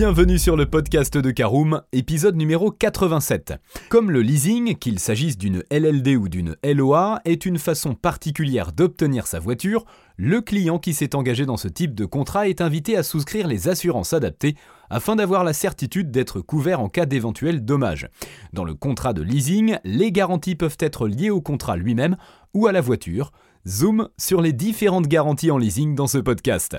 Bienvenue sur le podcast de Caroom, épisode numéro 87. Comme le leasing, qu'il s'agisse d'une LLD ou d'une LOA, est une façon particulière d'obtenir sa voiture, le client qui s'est engagé dans ce type de contrat est invité à souscrire les assurances adaptées afin d'avoir la certitude d'être couvert en cas d'éventuels dommages. Dans le contrat de leasing, les garanties peuvent être liées au contrat lui-même ou à la voiture. Zoom sur les différentes garanties en leasing dans ce podcast.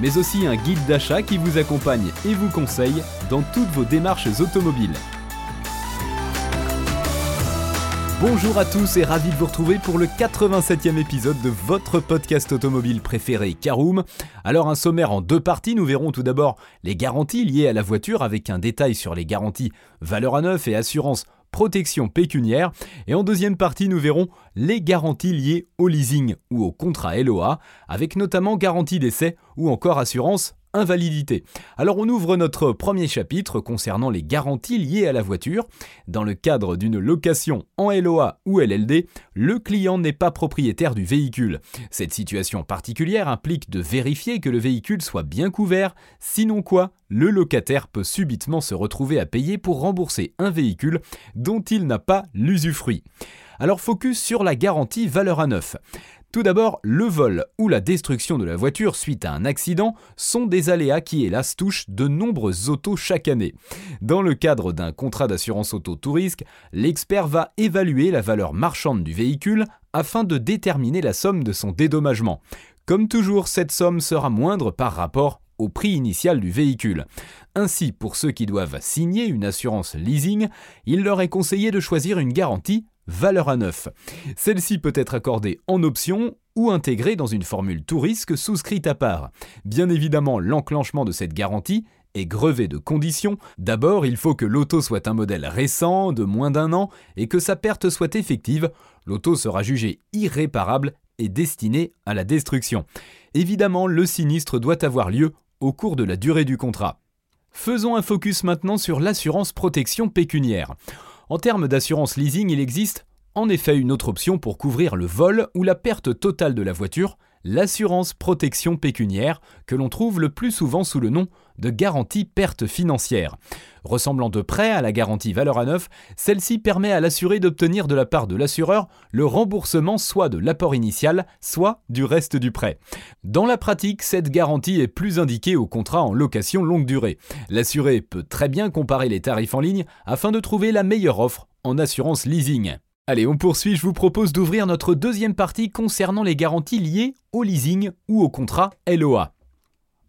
mais aussi un guide d'achat qui vous accompagne et vous conseille dans toutes vos démarches automobiles. Bonjour à tous et ravi de vous retrouver pour le 87e épisode de votre podcast automobile préféré Caroom. Alors un sommaire en deux parties, nous verrons tout d'abord les garanties liées à la voiture avec un détail sur les garanties valeur à neuf et assurance protection pécuniaire. Et en deuxième partie, nous verrons les garanties liées au leasing ou au contrat LOA, avec notamment garantie d'essai ou encore assurance invalidité. Alors on ouvre notre premier chapitre concernant les garanties liées à la voiture. Dans le cadre d'une location en LOA ou LLD, le client n'est pas propriétaire du véhicule. Cette situation particulière implique de vérifier que le véhicule soit bien couvert, sinon quoi, le locataire peut subitement se retrouver à payer pour rembourser un véhicule dont il n'a pas l'usufruit. Alors focus sur la garantie valeur à neuf. Tout d'abord, le vol ou la destruction de la voiture suite à un accident sont des aléas qui hélas touchent de nombreuses autos chaque année. Dans le cadre d'un contrat d'assurance auto tout l'expert va évaluer la valeur marchande du véhicule afin de déterminer la somme de son dédommagement. Comme toujours, cette somme sera moindre par rapport au prix initial du véhicule. Ainsi, pour ceux qui doivent signer une assurance leasing, il leur est conseillé de choisir une garantie valeur à neuf. Celle-ci peut être accordée en option ou intégrée dans une formule tout risque souscrite à part. Bien évidemment, l'enclenchement de cette garantie est grevé de conditions. D'abord, il faut que l'auto soit un modèle récent, de moins d'un an, et que sa perte soit effective. L'auto sera jugée irréparable et destinée à la destruction. Évidemment, le sinistre doit avoir lieu au cours de la durée du contrat. Faisons un focus maintenant sur l'assurance protection pécuniaire. En termes d'assurance leasing, il existe en effet une autre option pour couvrir le vol ou la perte totale de la voiture, l'assurance protection pécuniaire, que l'on trouve le plus souvent sous le nom de garantie perte financière. Ressemblant de près à la garantie valeur à neuf, celle-ci permet à l'assuré d'obtenir de la part de l'assureur le remboursement soit de l'apport initial, soit du reste du prêt. Dans la pratique, cette garantie est plus indiquée aux contrats en location longue durée. L'assuré peut très bien comparer les tarifs en ligne afin de trouver la meilleure offre en assurance leasing. Allez, on poursuit, je vous propose d'ouvrir notre deuxième partie concernant les garanties liées au leasing ou au contrat LOA.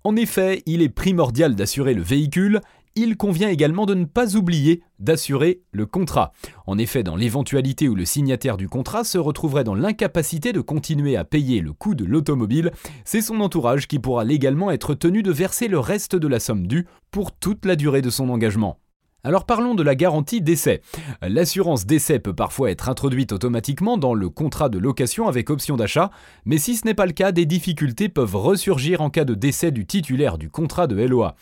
En effet, il est primordial d'assurer le véhicule, il convient également de ne pas oublier d'assurer le contrat. En effet, dans l'éventualité où le signataire du contrat se retrouverait dans l'incapacité de continuer à payer le coût de l'automobile, c'est son entourage qui pourra légalement être tenu de verser le reste de la somme due pour toute la durée de son engagement. Alors parlons de la garantie d'essai. L'assurance d'essai peut parfois être introduite automatiquement dans le contrat de location avec option d'achat, mais si ce n'est pas le cas, des difficultés peuvent ressurgir en cas de décès du titulaire du contrat de LOA.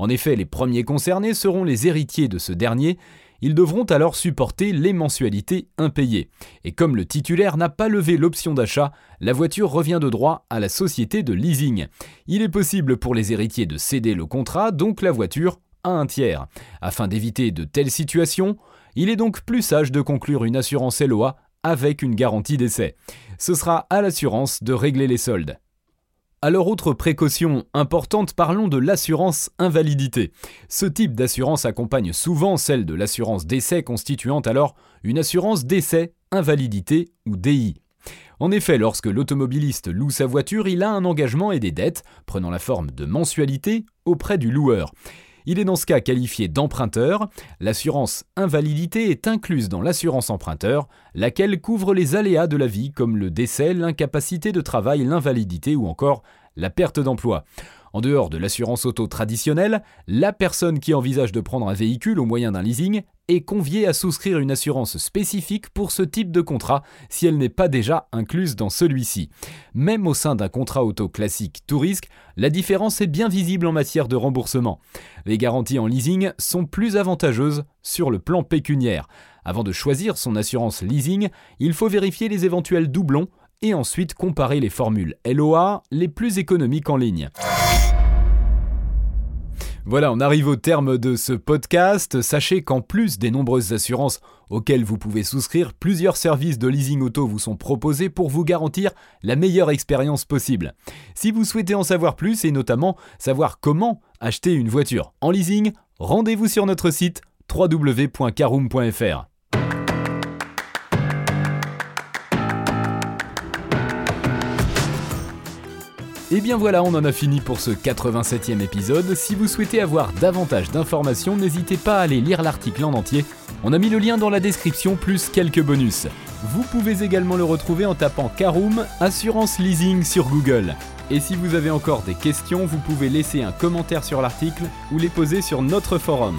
En effet, les premiers concernés seront les héritiers de ce dernier, ils devront alors supporter les mensualités impayées. Et comme le titulaire n'a pas levé l'option d'achat, la voiture revient de droit à la société de leasing. Il est possible pour les héritiers de céder le contrat, donc la voiture, à un tiers. Afin d'éviter de telles situations, il est donc plus sage de conclure une assurance LOA avec une garantie d'essai. Ce sera à l'assurance de régler les soldes. Alors autre précaution importante, parlons de l'assurance invalidité. Ce type d'assurance accompagne souvent celle de l'assurance d'essai constituant alors une assurance d'essai invalidité ou DI. En effet, lorsque l'automobiliste loue sa voiture, il a un engagement et des dettes, prenant la forme de mensualité, auprès du loueur. Il est dans ce cas qualifié d'emprunteur. L'assurance invalidité est incluse dans l'assurance emprunteur, laquelle couvre les aléas de la vie comme le décès, l'incapacité de travail, l'invalidité ou encore la perte d'emploi. En dehors de l'assurance auto traditionnelle, la personne qui envisage de prendre un véhicule au moyen d'un leasing est conviée à souscrire une assurance spécifique pour ce type de contrat si elle n'est pas déjà incluse dans celui-ci. Même au sein d'un contrat auto classique tout risque, la différence est bien visible en matière de remboursement. Les garanties en leasing sont plus avantageuses sur le plan pécuniaire. Avant de choisir son assurance leasing, il faut vérifier les éventuels doublons et ensuite comparer les formules LOA les plus économiques en ligne. Voilà, on arrive au terme de ce podcast. Sachez qu'en plus des nombreuses assurances auxquelles vous pouvez souscrire, plusieurs services de leasing auto vous sont proposés pour vous garantir la meilleure expérience possible. Si vous souhaitez en savoir plus et notamment savoir comment acheter une voiture en leasing, rendez-vous sur notre site www.caroom.fr. Et bien voilà, on en a fini pour ce 87e épisode. Si vous souhaitez avoir davantage d'informations, n'hésitez pas à aller lire l'article en entier. On a mis le lien dans la description plus quelques bonus. Vous pouvez également le retrouver en tapant Caroom Assurance Leasing sur Google. Et si vous avez encore des questions, vous pouvez laisser un commentaire sur l'article ou les poser sur notre forum.